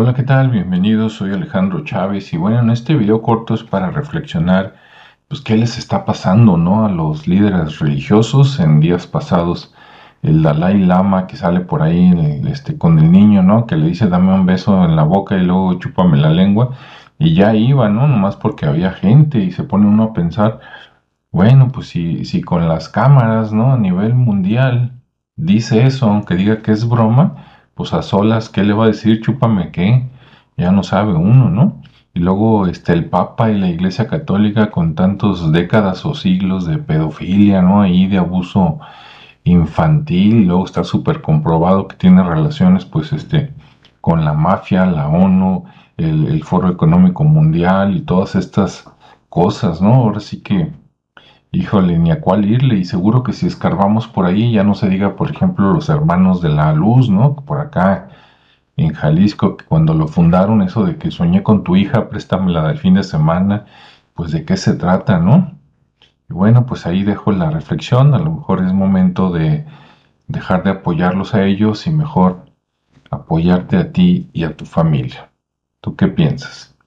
Hola, ¿qué tal? Bienvenidos, soy Alejandro Chávez y bueno, en este video corto es para reflexionar pues qué les está pasando, ¿no? A los líderes religiosos en días pasados. El Dalai Lama que sale por ahí este, con el niño, ¿no? Que le dice dame un beso en la boca y luego chúpame la lengua. Y ya iba, ¿no? Nomás porque había gente y se pone uno a pensar, bueno, pues si, si con las cámaras, ¿no? A nivel mundial dice eso, aunque diga que es broma, pues a solas, ¿qué le va a decir? Chúpame qué, ya no sabe uno, ¿no? Y luego este, el Papa y la Iglesia Católica con tantos décadas o siglos de pedofilia, ¿no? Ahí de abuso infantil, y luego está súper comprobado que tiene relaciones, pues, este, con la mafia, la ONU, el, el Foro Económico Mundial y todas estas cosas, ¿no? Ahora sí que Híjole, ni a cuál irle, y seguro que si escarbamos por ahí, ya no se diga, por ejemplo, los hermanos de la luz, ¿no? Por acá en Jalisco, que cuando lo fundaron, eso de que soñé con tu hija, préstamela del fin de semana, pues de qué se trata, ¿no? Y bueno, pues ahí dejo la reflexión, a lo mejor es momento de dejar de apoyarlos a ellos y mejor apoyarte a ti y a tu familia. ¿Tú qué piensas?